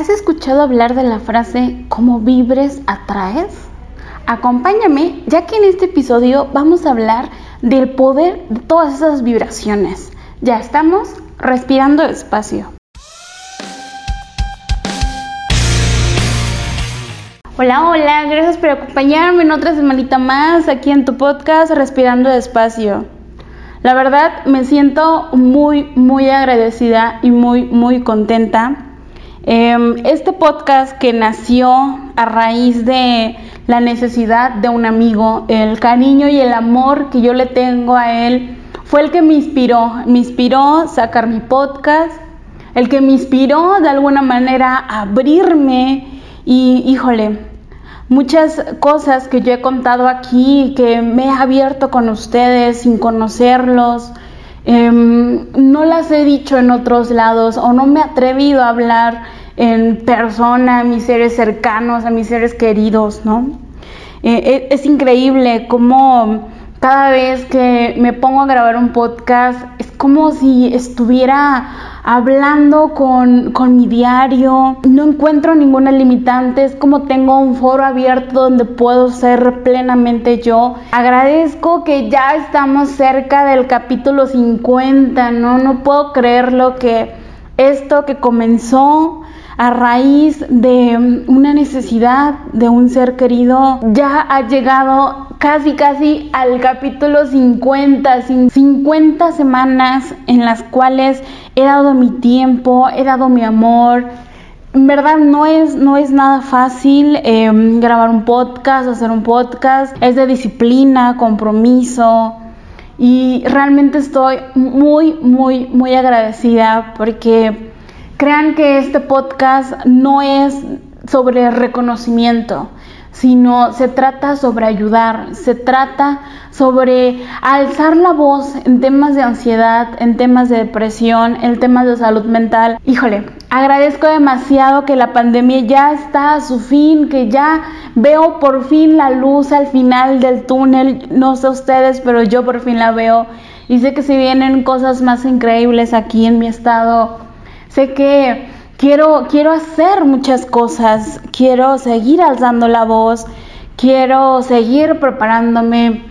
¿Has escuchado hablar de la frase como vibres atraes? Acompáñame, ya que en este episodio vamos a hablar del poder de todas esas vibraciones. Ya estamos respirando despacio. Hola, hola, gracias por acompañarme en otra semanita más aquí en tu podcast Respirando despacio. La verdad me siento muy, muy agradecida y muy, muy contenta este podcast que nació a raíz de la necesidad de un amigo, el cariño y el amor que yo le tengo a él, fue el que me inspiró, me inspiró sacar mi podcast, el que me inspiró de alguna manera a abrirme y híjole, muchas cosas que yo he contado aquí, que me he abierto con ustedes sin conocerlos, Em, no las he dicho en otros lados o no me he atrevido a hablar en persona a mis seres cercanos, a mis seres queridos, ¿no? Eh, e, es increíble cómo cada vez que me pongo a grabar un podcast es como si estuviera hablando con, mi diario, no encuentro ninguna limitante, es como tengo un foro abierto donde puedo ser plenamente yo. Agradezco que ya estamos cerca del capítulo 50, ¿no? No puedo creerlo que esto que comenzó a raíz de una necesidad de un ser querido, ya ha llegado casi casi al capítulo 50, 50 semanas en las cuales he dado mi tiempo, he dado mi amor. En verdad no es, no es nada fácil em, grabar un podcast, hacer un podcast, es de disciplina, compromiso, y realmente estoy muy, muy, muy agradecida porque Crean que este podcast no es sobre reconocimiento, sino se trata sobre ayudar, se trata sobre alzar la voz en temas de ansiedad, en temas de depresión, en temas de salud mental. Híjole, agradezco demasiado que la pandemia ya está a su fin, que ya veo por fin la luz al final del túnel, no sé ustedes, pero yo por fin la veo. Y sé que se vienen cosas más increíbles aquí en mi estado Sé que quiero, quiero hacer muchas cosas, quiero seguir alzando la voz, quiero seguir preparándome,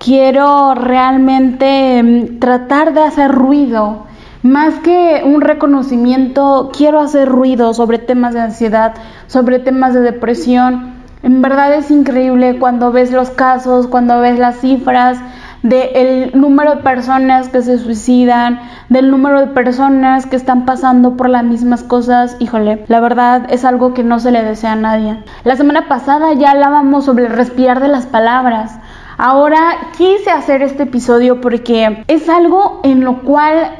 quiero realmente mm, tratar de hacer ruido. Más que un reconocimiento, quiero hacer ruido sobre temas de ansiedad, sobre temas de depresión. En verdad es increíble cuando ves los casos, cuando ves las cifras, del número de personas que se suicidan, del número de personas que están pasando por las mismas cosas, híjole, la verdad es algo que no se le desea a nadie. La semana pasada ya hablábamos sobre respirar de las palabras. Ahora quise hacer este episodio porque es algo en lo cual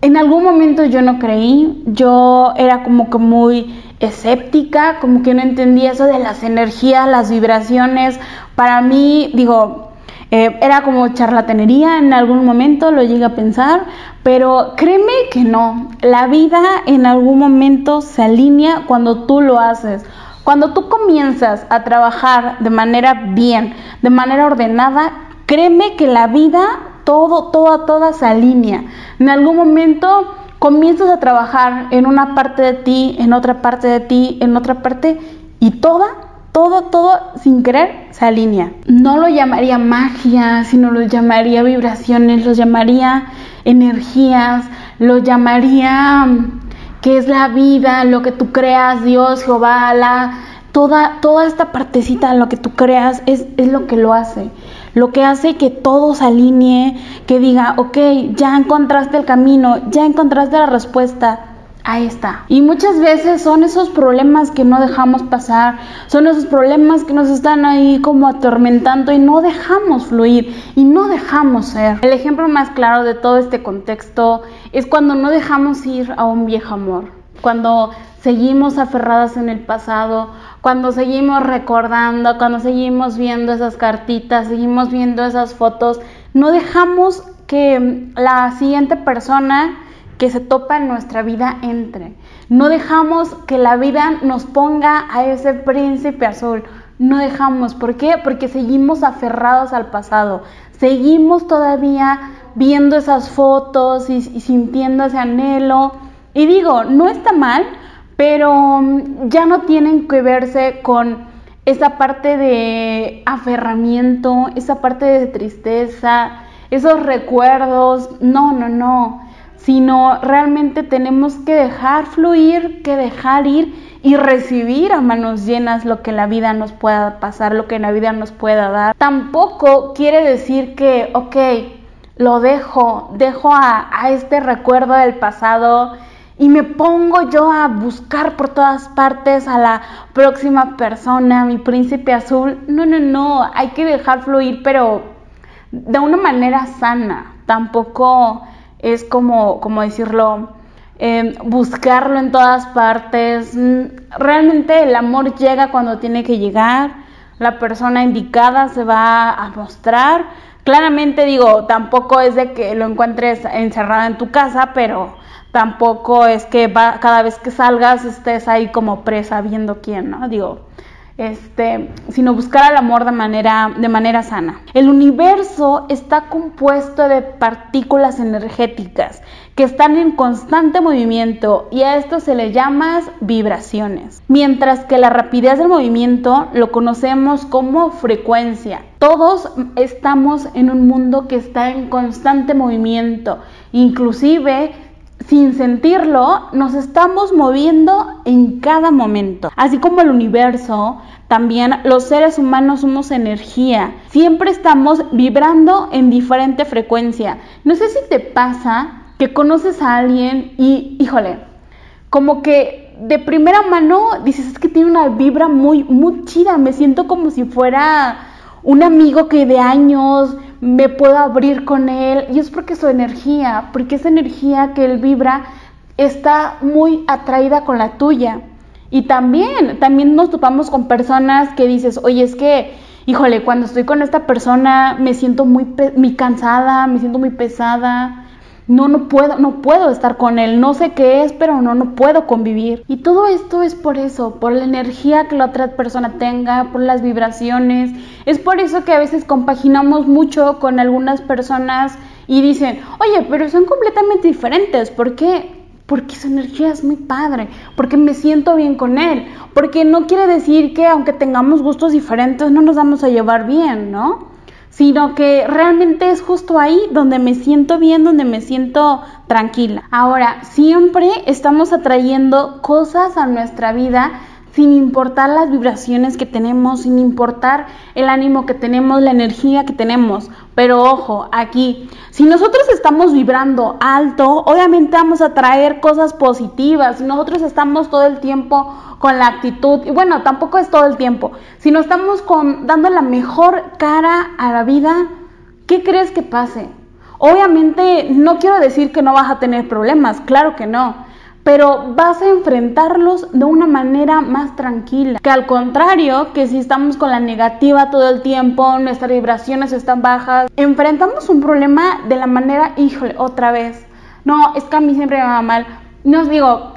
en algún momento yo no creí, yo era como que muy escéptica, como que no entendía eso de las energías, las vibraciones. Para mí, digo, eh, era como charlatanería en algún momento, lo llegué a pensar, pero créeme que no. La vida en algún momento se alinea cuando tú lo haces. Cuando tú comienzas a trabajar de manera bien, de manera ordenada, créeme que la vida, todo, toda, toda se alinea. En algún momento comienzas a trabajar en una parte de ti, en otra parte de ti, en otra parte, y toda todo, todo sin querer se alinea. No lo llamaría magia, sino lo llamaría vibraciones, lo llamaría energías, lo llamaría mm, que es la vida, lo que tú creas, Dios, Jehová, la, toda, toda esta partecita, lo que tú creas, es, es lo que lo hace. Lo que hace que todo se alinee, que diga, ok, ya encontraste el camino, ya encontraste la respuesta, Ahí está. Y muchas veces son esos problemas que no dejamos pasar, son esos problemas que nos están ahí como atormentando y no dejamos fluir y no dejamos ser. El ejemplo más claro de todo este contexto es cuando no dejamos ir a un viejo amor, cuando seguimos aferradas en el pasado, cuando seguimos recordando, cuando seguimos viendo esas cartitas, seguimos viendo esas fotos, no dejamos que la siguiente persona que se topa en nuestra vida entre. No dejamos que la vida nos ponga a ese príncipe azul. No dejamos. ¿Por qué? Porque seguimos aferrados al pasado. Seguimos todavía viendo esas fotos y, y sintiendo ese anhelo. Y digo, no está mal pero mm, ya no tienen que verse con esa parte de aferramiento, esa parte de tristeza, esos recuerdos, no, no, no, sino realmente tenemos que dejar fluir, que dejar ir y recibir a manos llenas lo que la vida nos pueda pasar, lo que la vida nos pueda dar. Tampoco quiere decir que, ok, lo dejo, dejo a, a este recuerdo del pasado y me pongo yo a buscar por todas partes a la próxima persona, mi príncipe azul. No, no, no, hay que dejar fluir, pero de una manera sana. Tampoco es como, como decirlo, em, buscarlo en todas partes. Mm, realmente el amor llega cuando tiene que llegar. La persona indicada se va a mostrar. Claramente digo, tampoco es de que lo encuentres encerrado en tu casa, pero tampoco es que va, cada vez que salgas estés ahí como presa viendo quién, ¿no? Digo, este, sino buscar el amor de manera, de manera sana. El universo está compuesto de partículas energéticas que están en constante movimiento y a esto se le llama vibraciones. Mientras que la rapidez del movimiento lo conocemos como frecuencia. Todos estamos en un mundo que está en constante movimiento, inclusive sin sentirlo, nos estamos moviendo en cada momento. Así como el universo, también los seres humanos somos energía. Siempre estamos vibrando en diferente frecuencia. No sé si te pasa que conoces a alguien y, híjole, como que de primera mano dices, es que tiene una vibra muy, muy chida. Me siento como si fuera un amigo que de años me puedo abrir con él y es porque su energía, porque esa energía que él vibra está muy atraída con la tuya. Y también, también nos topamos con personas que dices, oye, es que, híjole, cuando estoy con esta persona me siento muy, muy cansada, me siento muy pesada, no, no puedo, no puedo estar con él, no sé qué es, pero no, no puedo convivir. Y todo esto es por eso, por la energía que la otra persona tenga, por las vibraciones. Es por eso que a veces compaginamos mucho con algunas personas y dicen, oye, pero son completamente diferentes, ¿por qué? Porque su energía es muy padre, porque me siento bien con él, porque no quiere decir que aunque tengamos gustos diferentes no nos vamos a llevar bien, ¿no? Sino que realmente es justo ahí donde me siento bien, donde me siento tranquila. Ahora, siempre estamos atrayendo cosas a nuestra vida sin importar las vibraciones que tenemos, sin importar el ánimo que tenemos, la energía que tenemos. Pero ojo, aquí, si nosotros estamos vibrando alto, obviamente vamos a traer cosas positivas. Si nosotros estamos todo el tiempo con la actitud, y bueno, tampoco es todo el tiempo, si no estamos con, dando la mejor cara a la vida, ¿qué crees que pase? Obviamente no quiero decir que no vas a tener problemas, claro que no pero vas a enfrentarlos de una manera más tranquila. Que al contrario, que si estamos con la negativa todo el tiempo, nuestras vibraciones están bajas, enfrentamos un problema de la manera, híjole, otra vez. No, es que a mí siempre me va mal. No os digo,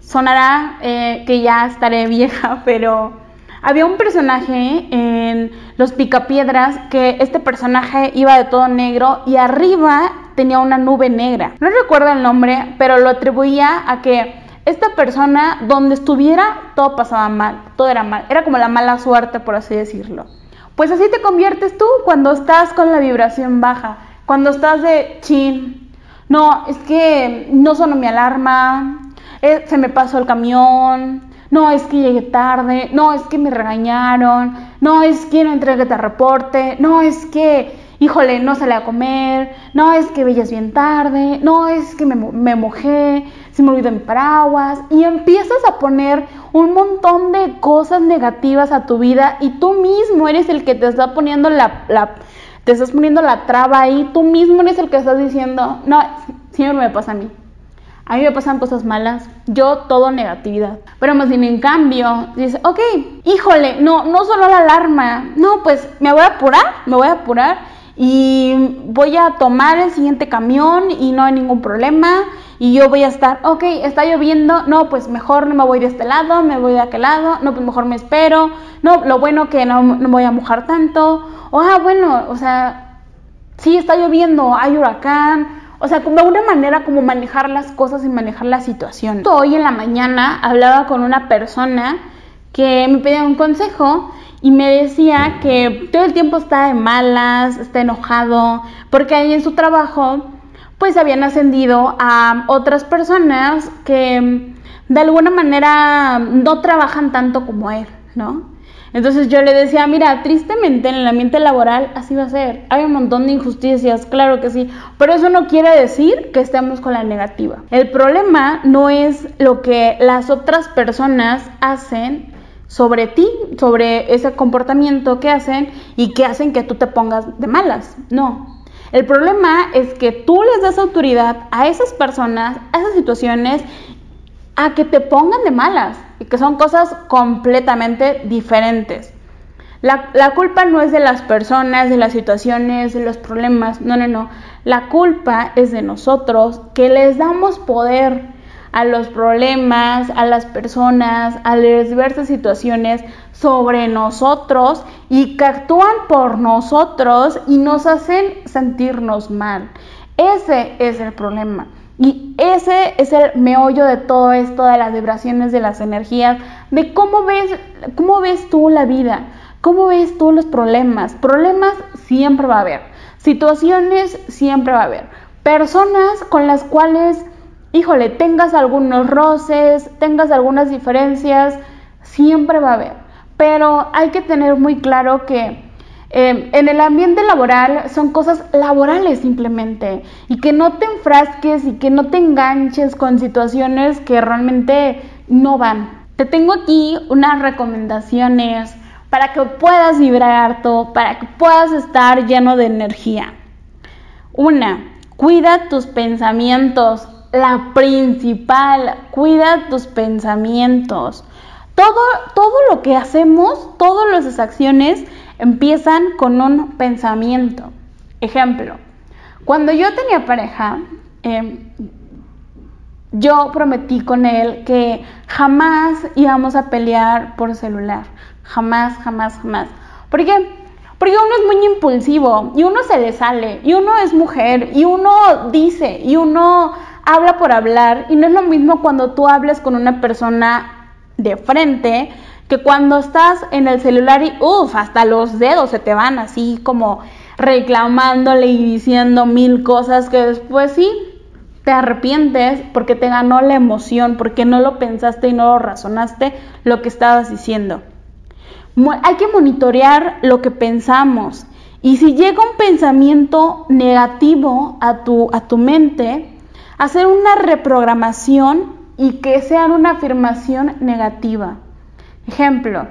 sonará eh, que ya estaré vieja, pero había un personaje en Los Picapiedras que este personaje iba de todo negro y arriba tenía una nube negra. No recuerdo el nombre, pero lo atribuía a que esta persona, donde estuviera, todo pasaba mal, todo era mal. Era como la mala suerte, por así decirlo. Pues así te conviertes tú cuando estás con la vibración baja, cuando estás de chin. No, es que no sonó mi alarma, eh, se me pasó el camión, no es que llegué tarde, no es que me regañaron, no es que no entregué este reporte, no es que, híjole, no salí a comer, no es que veías bien tarde, no es que me, me mojé, se me olvidó mi paraguas y empiezas a poner un montón de cosas negativas a tu vida y tú mismo eres el que te está poniendo la, la te estás poniendo la traba ahí, tú mismo eres el que estás diciendo, no, siempre me pasa a mí. A mí me pasan cosas malas, yo todo negatividad. Pero más bien en cambio, dice, ok, híjole, no, no solo la alarma, no, pues me voy a apurar, me voy a apurar y voy a tomar el siguiente camión y no hay ningún problema. Y yo voy a estar, ok, está lloviendo, no, pues mejor no me voy de este lado, me voy de aquel lado, no, pues mejor me espero, no, lo bueno que no, no voy a mojar tanto, o ah, bueno, o sea, sí está lloviendo, hay huracán, o sea, como una manera como manejar las cosas y manejar la situación. Hoy en la mañana hablaba con una persona que me pedía un consejo y me decía que todo el tiempo está de malas, está enojado, porque ahí en su trabajo pues habían ascendido a otras personas que de alguna manera no trabajan tanto como él, ¿no? Entonces yo le decía, mira, tristemente en el ambiente laboral así va a ser. Hay un montón de injusticias, claro que sí, pero eso no quiere decir que estemos con la negativa. El problema no es lo que las otras personas hacen sobre ti, sobre ese comportamiento que hacen y que hacen que tú te pongas de malas. No. El problema es que tú les das autoridad a esas personas, a esas situaciones, a que te pongan de malas y que son cosas completamente diferentes. La, la, culpa no es de las personas, de las situaciones, de los problemas, no, no, no. La culpa es de nosotros que les damos poder a los problemas, a las personas, a las diversas situaciones sobre nosotros y que actúan por nosotros y nos hacen sentirnos mal. Ese es el problema. Y ese es el meollo de todo esto, de las vibraciones, de las energías, de cómo ves, cómo ves tú la vida, cómo ves tú los problemas. Problemas siempre va a haber, situaciones siempre va a haber, personas con las cuales, híjole, tengas algunos roces, tengas algunas diferencias, siempre va a haber. Pero hay que tener muy claro que Em, en el ambiente laboral son cosas laborales simplemente y que no te enfrasques y que no te enganches con situaciones que realmente no van. Te tengo aquí unas recomendaciones para que puedas vibrar harto, para que puedas estar lleno de energía. Una, cuida tus pensamientos. La principal, cuida tus pensamientos. Todo, todo lo que hacemos, todas las acciones empiezan con un pensamiento. Ejemplo, cuando yo tenía pareja, em, yo prometí con él que jamás íbamos a pelear por celular. Jamás, jamás, jamás. ¿Por qué? Porque uno es muy impulsivo y uno se le sale y uno es mujer y uno dice y uno habla por hablar y no es lo mismo cuando tú hables con una persona de frente que cuando estás en el celular y uff, hasta los dedos se te van así como reclamándole y diciendo mil cosas que después sí te arrepientes porque te ganó la emoción, porque no lo pensaste y no lo razonaste lo que estabas diciendo. Hay que monitorear lo que pensamos y si llega un pensamiento negativo a tu, a tu mente, hacer una reprogramación y que sea una afirmación negativa. Ejemplo,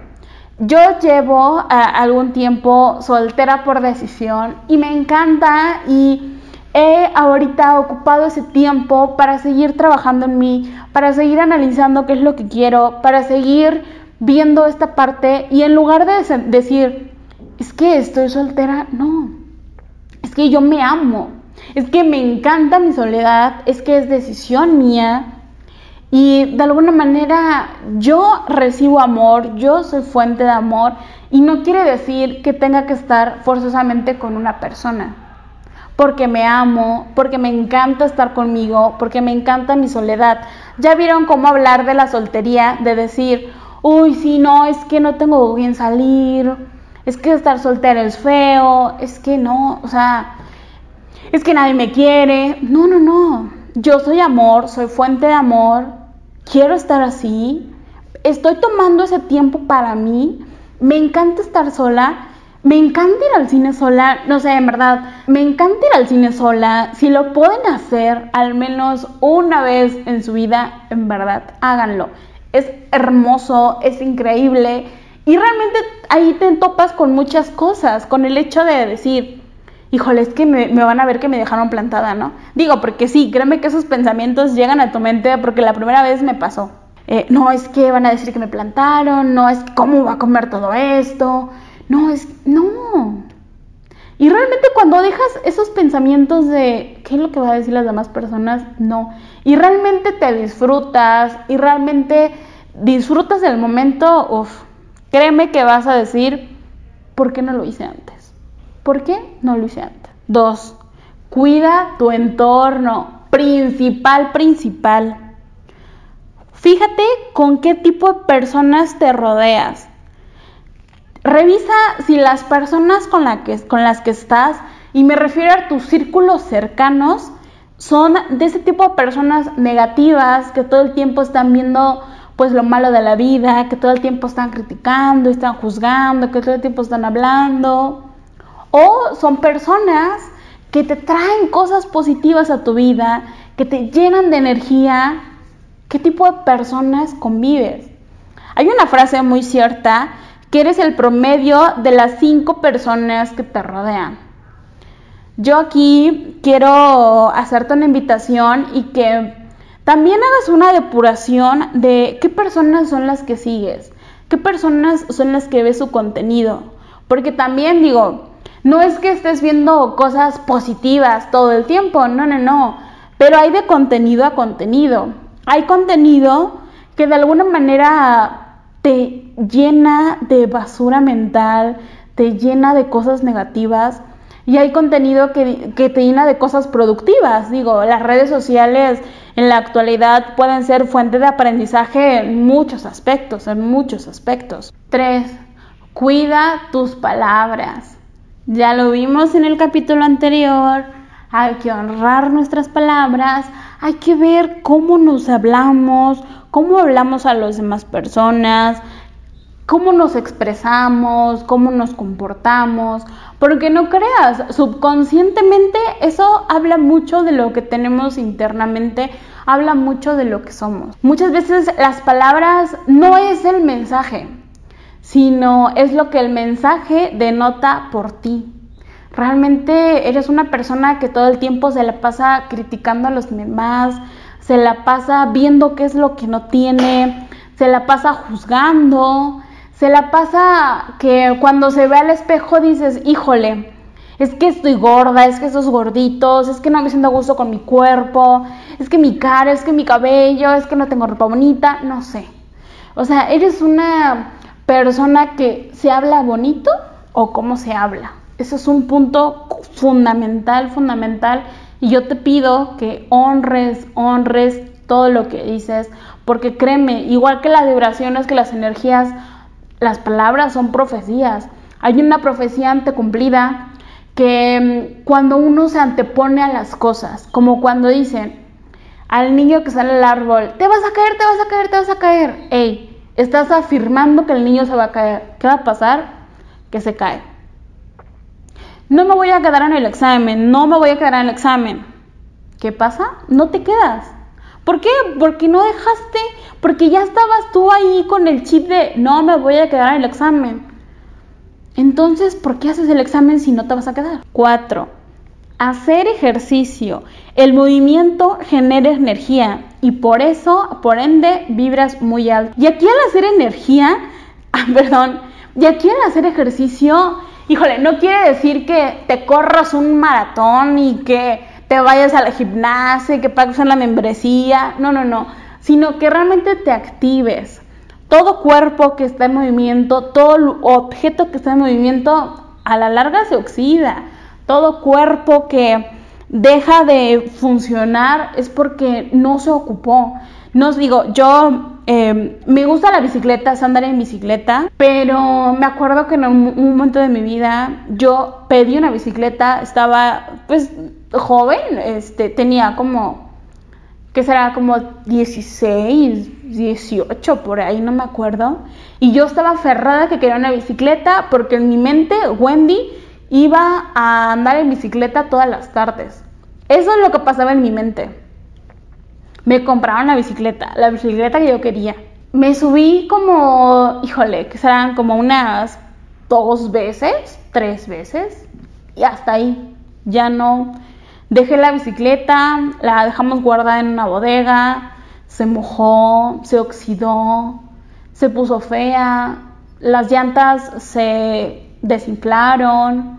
yo llevo eh, algún tiempo soltera por decisión y me encanta y he ahorita ocupado ese tiempo para seguir trabajando en mí, para seguir analizando qué es lo que quiero, para seguir viendo esta parte y en lugar de decir, es que estoy soltera, no, es que yo me amo, es que me encanta mi soledad, es que es decisión mía y de alguna manera yo recibo amor, yo soy fuente de amor y no quiere decir que tenga que estar forzosamente con una persona. Porque me amo, porque me encanta estar conmigo, porque me encanta mi soledad. Ya vieron cómo hablar de la soltería, de decir, uy, si no, es que no tengo bien salir, es que estar soltera es feo, es que no, o sea, es que nadie me quiere. No, no, no. Yo soy amor, soy fuente de amor, quiero estar así, estoy tomando ese tiempo para mí, me encanta estar sola, me encanta ir al cine sola, no sé, en verdad, me encanta ir al cine sola, si lo pueden hacer al menos una vez en su vida, en verdad, háganlo. Es hermoso, es increíble. Y realmente ahí te topas con muchas cosas, con el hecho de decir, híjole, es que me, van a ver que me dejaron plantada, ¿no? Digo, porque sí, créeme que esos pensamientos llegan a tu mente porque la primera vez me pasó. Eh, no es que van a decir que me plantaron, no es que cómo va a comer todo esto, no es, no. Y realmente cuando dejas esos pensamientos de qué es lo que va a decir las demás personas, no. Y realmente te disfrutas y realmente disfrutas del momento, uff, créeme que vas a decir, ¿por qué no lo hice antes? ¿Por qué no lo hice antes? Dos, Cuida tu entorno, principal, principal. Fíjate con qué tipo de personas te rodeas. Revisa si las personas con, con las que estás, y me refiero a tus círculos cercanos, son de ese tipo de personas negativas que todo el tiempo están viendo pues lo malo de la vida, que todo el tiempo están criticando, están juzgando, que todo el tiempo están hablando. O son personas que te traen cosas positivas a tu vida, que te llenan de energía. ¿Qué tipo de personas convives? Hay una frase muy cierta que eres el promedio de las cinco personas que te rodean. Yo aquí quiero hacerte una invitación y que también hagas una depuración de qué personas son las que sigues, qué personas son las que ves su contenido. Porque también digo, no es que estés viendo cosas positivas todo el tiempo, no, no, no. Pero hay de contenido a contenido. Hay contenido que de alguna manera te llena de basura mental, te llena de cosas negativas y hay contenido que, que, te llena de cosas productivas. Digo, las redes sociales en la actualidad pueden ser fuente de aprendizaje en muchos aspectos, en muchos aspectos. 3. Cuida tus palabras. Ya lo vimos en el capítulo anterior. Hay que honrar nuestras palabras, hay que ver cómo nos hablamos, cómo hablamos a las demás personas, cómo nos expresamos, cómo nos comportamos, porque no creas, subconscientemente eso habla mucho de lo que tenemos internamente, habla mucho de lo que somos. Muchas veces las palabras no es el mensaje, sino es lo que el mensaje denota por ti. Realmente eres una persona que todo el tiempo se la pasa criticando a los demás, se la pasa viendo qué es lo que no tiene, se la pasa juzgando, se la pasa que cuando se ve al espejo dices, híjole, es que estoy gorda, es que esos gorditos, es que no me siento a gusto con mi cuerpo, es que mi cara, es que mi cabello, es que no tengo ropa bonita, no sé. O sea, eres una persona que se habla bonito o cómo se habla. Eso es un punto fundamental, fundamental. Y yo te pido que honres, honres todo lo que dices, porque créeme, igual que las vibraciones, que las energías, las palabras son profecías. Hay una profecía antecumplida que mm, cuando uno se antepone a las cosas, como cuando dicen al niño que sale al árbol, te vas a caer, te vas a caer, te vas a caer. Ey, estás afirmando que el niño se va a caer. ¿Qué va a pasar? Que se cae. No me voy a quedar en el examen, no me voy a quedar en el examen. ¿Qué pasa? No te quedas. ¿Por qué? Porque no dejaste, porque ya estabas tú ahí con el chip de no me voy a quedar en el examen. Entonces, ¿por qué haces el examen si no te vas a quedar? 4. Hacer ejercicio. El movimiento genera energía y por eso, por ende, vibras muy alto. Y aquí al hacer energía, ah, perdón, y aquí al hacer ejercicio, híjole, no quiere decir que te corras un maratón y que te vayas a la gimnasia, que pagues la membresía, no, no, no, sino que realmente te actives. Todo cuerpo que está en movimiento, todo objeto que está en movimiento, a la larga se oxida. Todo cuerpo que deja de funcionar es porque no se ocupó. No os digo, yo em, me gusta la bicicleta, andar en bicicleta, pero me acuerdo que en un momento de mi vida yo pedí una bicicleta, estaba pues joven, este, tenía como, que será como 16, 18, por ahí, no me acuerdo. Y yo estaba aferrada que quería una bicicleta porque en mi mente Wendy iba a andar en bicicleta todas las tardes. Eso es lo que pasaba en mi mente. Me compraron la bicicleta, la bicicleta que yo quería. Me subí como, híjole, que serán como unas dos veces, tres veces, y hasta ahí. Ya no, Dejé la bicicleta, la dejamos guardada en una bodega, se mojó, se oxidó, se puso fea, las llantas se desinflaron.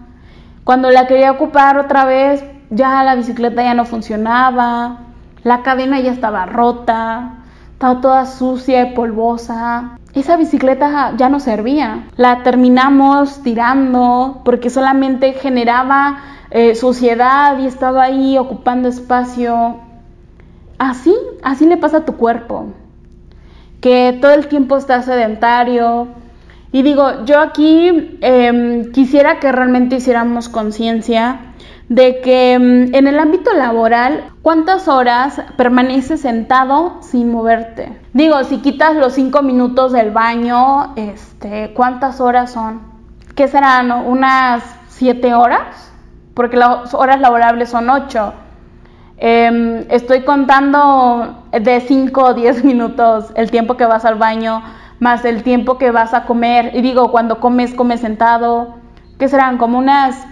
Cuando la quería ocupar otra vez, ya la bicicleta ya no funcionaba, la cadena ya estaba rota, estaba toda sucia y polvosa. Esa bicicleta ya no servía. La terminamos tirando porque solamente generaba eh, suciedad y estaba ahí ocupando espacio. Así, así le pasa a tu cuerpo, que todo el tiempo está sedentario. Y digo, yo aquí em, quisiera que realmente hiciéramos conciencia de que mm, en el ámbito laboral, ¿cuántas horas permaneces sentado sin moverte? Digo, si quitas los cinco minutos del baño, este, ¿cuántas horas son? ¿Qué serán? ¿Unas siete horas? Porque las horas laborables son ocho. Em, estoy contando de cinco o diez minutos el tiempo que vas al baño, más el tiempo que vas a comer. Y digo, cuando comes, comes sentado. ¿Qué serán? Como unas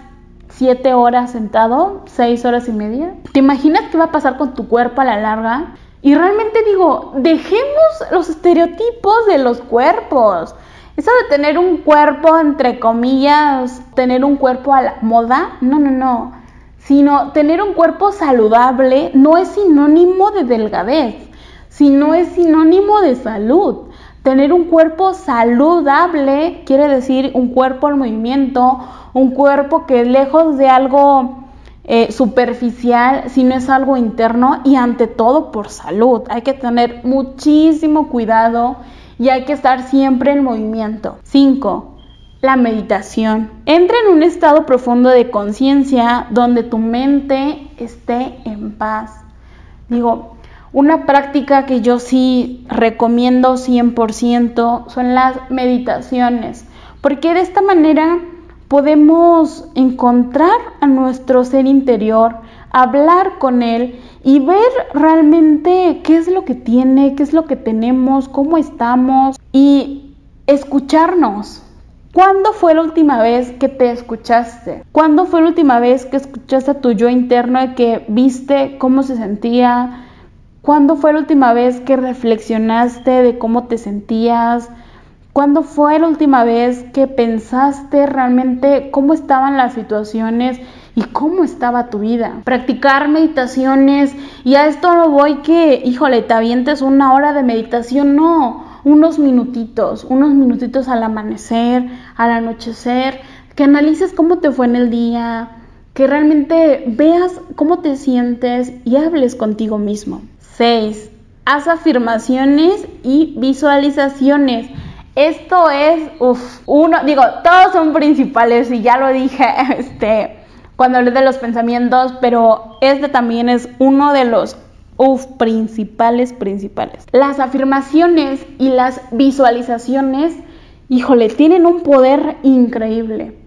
siete horas sentado, seis horas y media. ¿Te imaginas qué va a pasar con tu cuerpo a la larga? Y realmente digo, dejemos los estereotipos de los cuerpos. Eso de tener un cuerpo, entre comillas, tener un cuerpo a la moda, no, no, no. Sino tener un cuerpo saludable no es sinónimo de delgadez, sino es sinónimo de salud. Tener un cuerpo saludable quiere decir un cuerpo en movimiento, un cuerpo que lejos de algo eh, superficial, sino es algo interno y ante todo por salud. Hay que tener muchísimo cuidado y hay que estar siempre en movimiento. 5. La meditación. Entra en un estado profundo de conciencia donde tu mente esté en paz. Digo, una práctica que yo sí recomiendo 100% son las meditaciones, porque de esta manera podemos encontrar a nuestro ser interior, hablar con él y ver realmente qué es lo que tiene, qué es lo que tenemos, cómo estamos y escucharnos. ¿Cuándo fue la última vez que te escuchaste? ¿Cuándo fue la última vez que escuchaste a tu yo interno y que viste cómo se sentía, ¿Cuándo fue la última vez que reflexionaste de cómo te sentías? ¿Cuándo fue la última vez que pensaste realmente cómo estaban las situaciones y cómo estaba tu vida? Practicar meditaciones y a esto no voy que, híjole, te avientes una hora de meditación, no, unos minutitos, unos minutitos al amanecer, al anochecer, que analices cómo te fue en el día, que realmente veas cómo te sientes y hables contigo mismo. 6. Haz afirmaciones y visualizaciones. Esto es, uff, uno, digo, todos son principales y ya lo dije este, cuando hablé de los pensamientos, pero este también es uno de los uff, principales, principales. Las afirmaciones y las visualizaciones, híjole, tienen un poder increíble.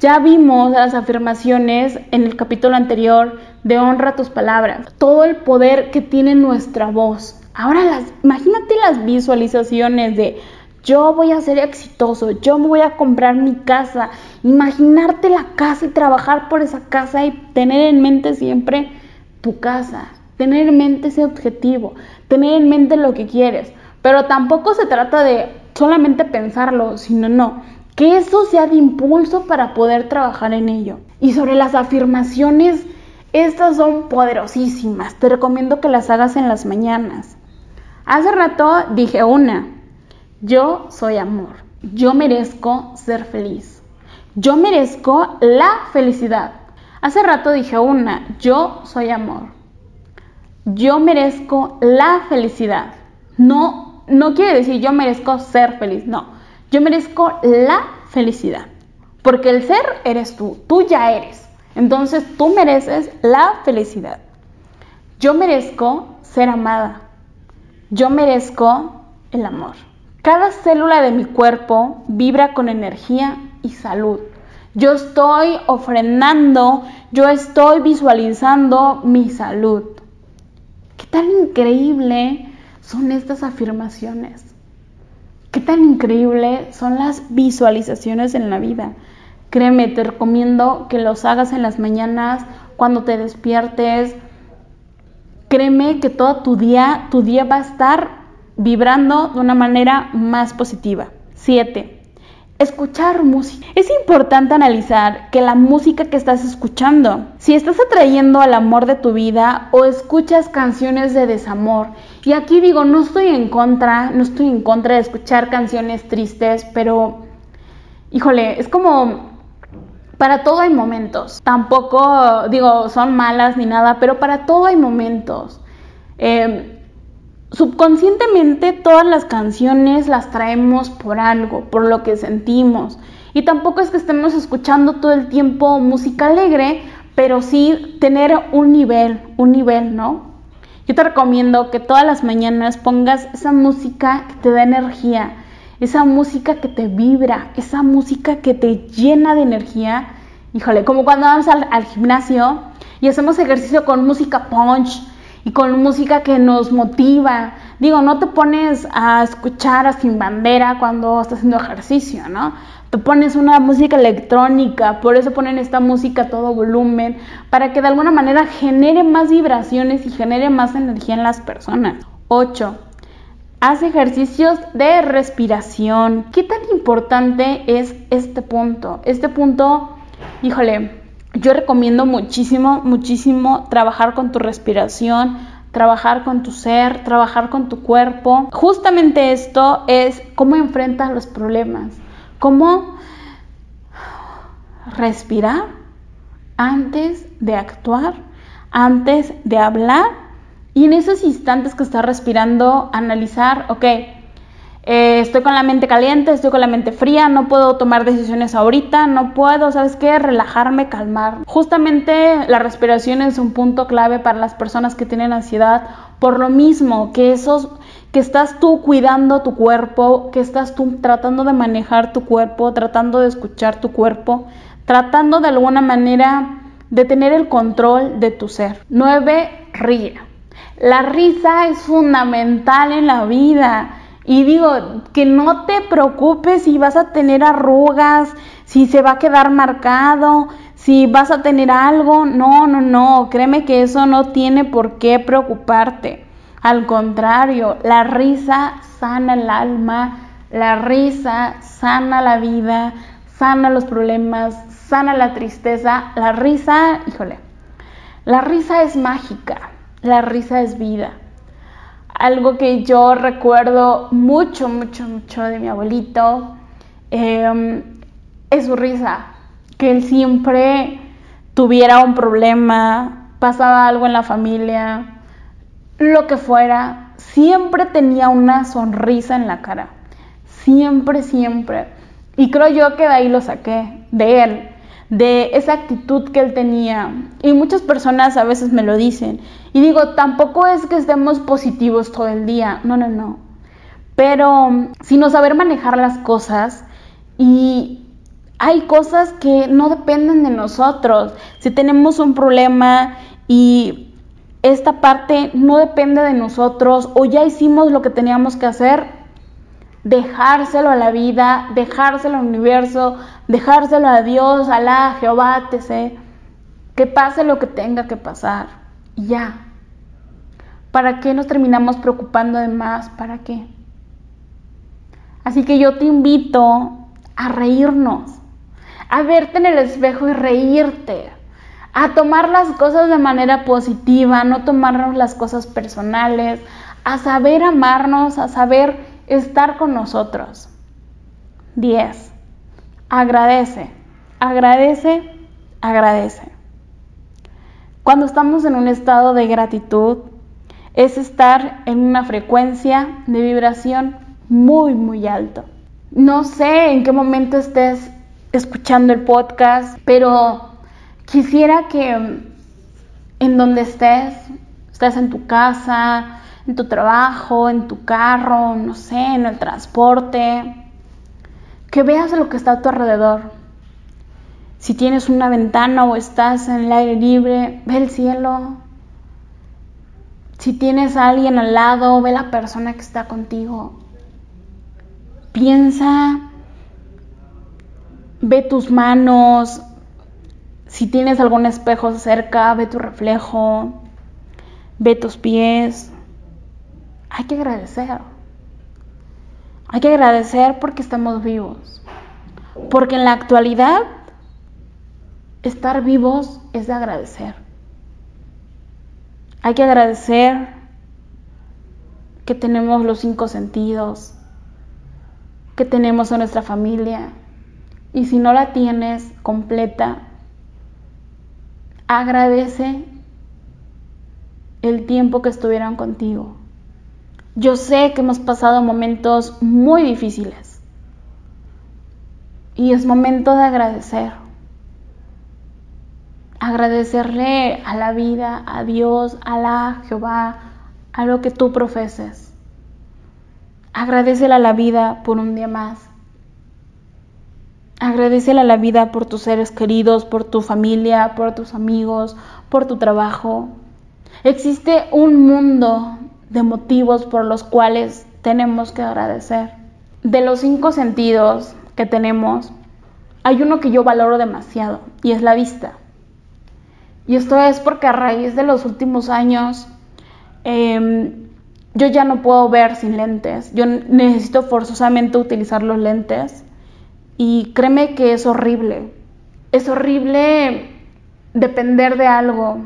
Ya vimos las afirmaciones en el capítulo anterior de honra tus palabras, todo el poder que tiene nuestra voz. Ahora las, imagínate las visualizaciones de yo voy a ser exitoso, yo me voy a comprar mi casa, imaginarte la casa y trabajar por esa casa y tener en mente siempre tu casa, tener en mente ese objetivo, tener en mente lo que quieres. Pero tampoco se trata de solamente pensarlo, sino no, que eso sea de impulso para poder trabajar en ello. Y sobre las afirmaciones, estas son poderosísimas. Te recomiendo que las hagas en las mañanas. Hace rato dije una, yo soy amor. Yo merezco ser feliz. Yo merezco la felicidad. Hace rato dije una, yo soy amor. Yo merezco la felicidad. No, no quiere decir yo merezco ser feliz, no. Yo merezco la felicidad. Porque el ser eres tú, tú ya eres. Entonces tú mereces la felicidad. Yo merezco ser amada. Yo merezco el amor. Cada célula de mi cuerpo vibra con energía y salud. Yo estoy ofrendando, yo estoy visualizando mi salud. ¿Qué tan increíble son estas afirmaciones? Qué tan increíble son las visualizaciones en la vida. Créeme, te recomiendo que los hagas en las mañanas, cuando te despiertes. Créeme que todo tu día, tu día va a estar vibrando de una manera más positiva. 7. Escuchar música. Es importante analizar que la música que estás escuchando, si estás atrayendo al amor de tu vida o escuchas canciones de desamor. Y aquí digo, no estoy en contra, no estoy en contra de escuchar canciones tristes, pero híjole, es como para todo hay momentos. Tampoco digo son malas ni nada, pero para todo hay momentos. Em, subconscientemente todas las canciones las traemos por algo, por lo que sentimos. Y tampoco es que estemos escuchando todo el tiempo música alegre, pero sí tener un nivel, un nivel, ¿no? Yo te recomiendo que todas las mañanas pongas esa música que te da energía, esa música que te vibra, esa música que te llena de energía. Híjole, como cuando vamos al, gimnasio y hacemos ejercicio con música punch y con música que nos motiva. Digo, no te pones a escuchar a Sin Bandera cuando estás haciendo ejercicio, ¿no? Te pones una música electrónica, por eso ponen esta música a todo volumen, para que de alguna manera genere más vibraciones y genere más energía en las personas. 8. Haz ejercicios de respiración. ¿Qué tan importante es este punto? Este punto, híjole, yo recomiendo muchísimo, muchísimo trabajar con tu respiración, trabajar con tu ser, trabajar con tu cuerpo. Justamente esto es cómo enfrentas los problemas cómo respirar antes de actuar, antes de hablar y en esos instantes que estás respirando analizar, ok, eh, estoy con la mente caliente, estoy con la mente fría, no puedo tomar decisiones ahorita, no puedo, ¿sabes qué? Relajarme, calmar. Justamente la respiración es un punto clave para las personas que tienen ansiedad, por lo mismo que esos que estás tú cuidando tu cuerpo, que estás tú tratando de manejar tu cuerpo, tratando de escuchar tu cuerpo, tratando de alguna manera de tener el control de tu ser. 9. Ríe. La risa es fundamental en la vida. Y digo, que no te preocupes si vas a tener arrugas, si se va a quedar marcado, si vas a tener algo. No, no, no. Créeme que eso no tiene por qué preocuparte. Al contrario, la risa sana el alma, la risa sana la vida, sana los problemas, sana la tristeza. La risa, híjole, la risa es mágica, la risa es vida. Algo que yo recuerdo mucho, mucho, mucho de mi abuelito em, es su risa, que él siempre tuviera un problema, pasaba algo en la familia, lo que fuera, siempre tenía una sonrisa en la cara. Siempre, siempre. Y creo yo que de ahí lo saqué, de él, de esa actitud que él tenía. Y muchas personas a veces me lo dicen. Y digo, tampoco es que estemos positivos todo el día. No, no, no. Pero sino saber manejar las cosas y hay cosas que no dependen de nosotros. Si tenemos un problema y esta parte no depende de nosotros o ya hicimos lo que teníamos que hacer, dejárselo a la vida, dejárselo al universo, dejárselo a Dios, a la Jehová, sé Que pase lo que tenga que pasar. Ya. ¿Para qué nos terminamos preocupando de más? ¿Para qué? Así que yo te invito a reírnos, a verte en el espejo y reírte a tomar las cosas de manera positiva, no tomarnos las cosas personales, a saber amarnos, a saber estar con nosotros. 10. Agradece, agradece, agradece. Cuando estamos en un estado de gratitud, es estar en una frecuencia de vibración muy, muy alto. No sé en qué momento estés escuchando el podcast, pero Quisiera que mm, en donde estés, estés en tu casa, en tu trabajo, en tu carro, no sé, en el transporte, que veas lo que está a tu alrededor. Si tienes una ventana o estás en el aire libre, ve el cielo. Si tienes a alguien al lado, ve la persona que está contigo. Piensa, ve tus manos, si tienes algún espejo cerca, ve tu reflejo, ve tus pies. Hay que agradecer. Hay que agradecer porque estamos vivos. Porque en la actualidad, estar vivos es de agradecer. Hay que agradecer que tenemos los cinco sentidos, que tenemos a nuestra familia, Y si no la tienes completa, agradece el tiempo que estuvieron contigo. Yo sé que hemos pasado momentos muy difíciles y es momento de agradecer. Agradecerle a la vida, a Dios, a la Jehová, a lo que tú profeses. Agradecele a la vida por un día más. Agradecele a la vida por tus seres queridos, por tu familia, por tus amigos, por tu trabajo. Existe un mundo de motivos por los cuales tenemos que agradecer. De los cinco sentidos que tenemos, hay uno que yo valoro demasiado y es la vista. Y esto es porque a raíz de los últimos años em, yo ya no puedo ver sin lentes. Yo necesito forzosamente utilizar los lentes y créeme que es horrible. Es horrible depender de algo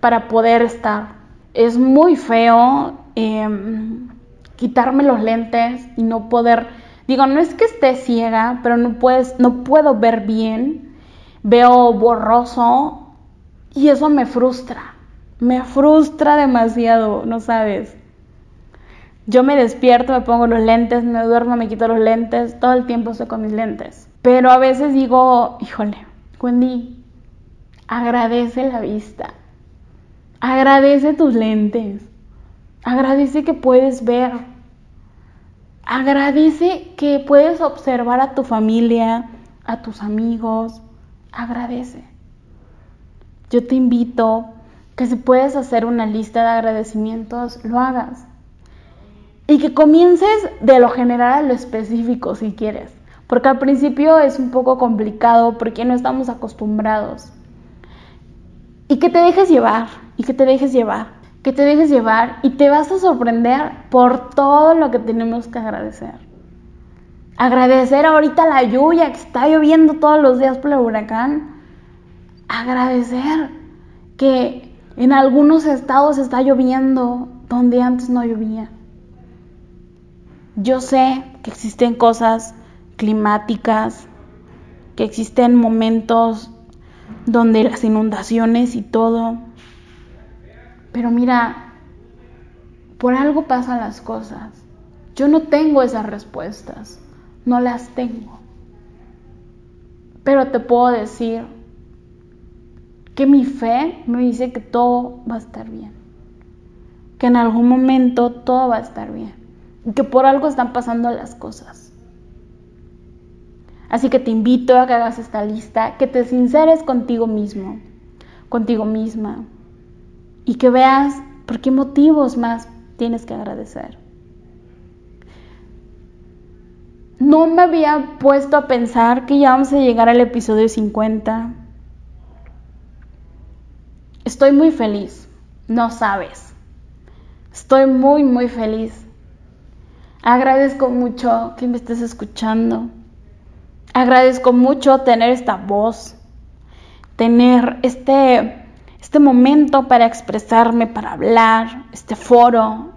para poder estar. Es muy feo em, quitarme los lentes y no poder, digo, no es que esté ciega, pero no, puedes, no puedo ver bien, veo borroso y eso me frustra, me frustra demasiado, no sabes. Yo me despierto, me pongo los lentes, me duermo, me quito los lentes, todo el tiempo estoy con mis lentes. Pero a veces digo, híjole, Wendy, agradece la vista. Agradece tus lentes. Agradece que puedes ver. Agradece que puedes observar a tu familia, a tus amigos. Agradece. Yo te invito que si puedes hacer una lista de agradecimientos, lo hagas. Y que comiences de lo general a lo específico si quieres. Porque al principio es un poco complicado porque no estamos acostumbrados. Y que te dejes llevar, y que te dejes llevar, que te dejes llevar y te vas a sorprender por todo lo que tenemos que agradecer. Agradecer ahorita la lluvia que está lloviendo todos los días por el huracán. Agradecer que en algunos estados está lloviendo donde antes no llovía. Yo sé que existen cosas climáticas, que existen momentos donde las inundaciones y todo. Pero mira, por algo pasan las cosas. Yo no tengo esas respuestas, no las tengo. Pero te puedo decir que mi fe me dice que todo va a estar bien. Que en algún momento todo va a estar bien. Que por algo están pasando las cosas. Así que te invito a que hagas esta lista, que te sinceres contigo mismo, contigo misma, y que veas por qué motivos más tienes que agradecer. No me había puesto a pensar que ya vamos a llegar al episodio 50. Estoy muy feliz, no sabes. Estoy muy, muy feliz. Agradezco mucho que me estés escuchando. Agradezco mucho tener esta voz, tener este, este momento para expresarme, para hablar, este foro.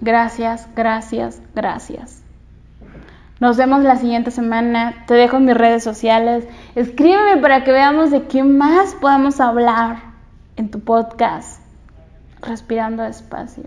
Gracias, gracias, gracias. Nos vemos la siguiente semana. Te dejo en mis redes sociales. Escríbeme para que veamos de qué más podemos hablar en tu podcast. Respirando despacio.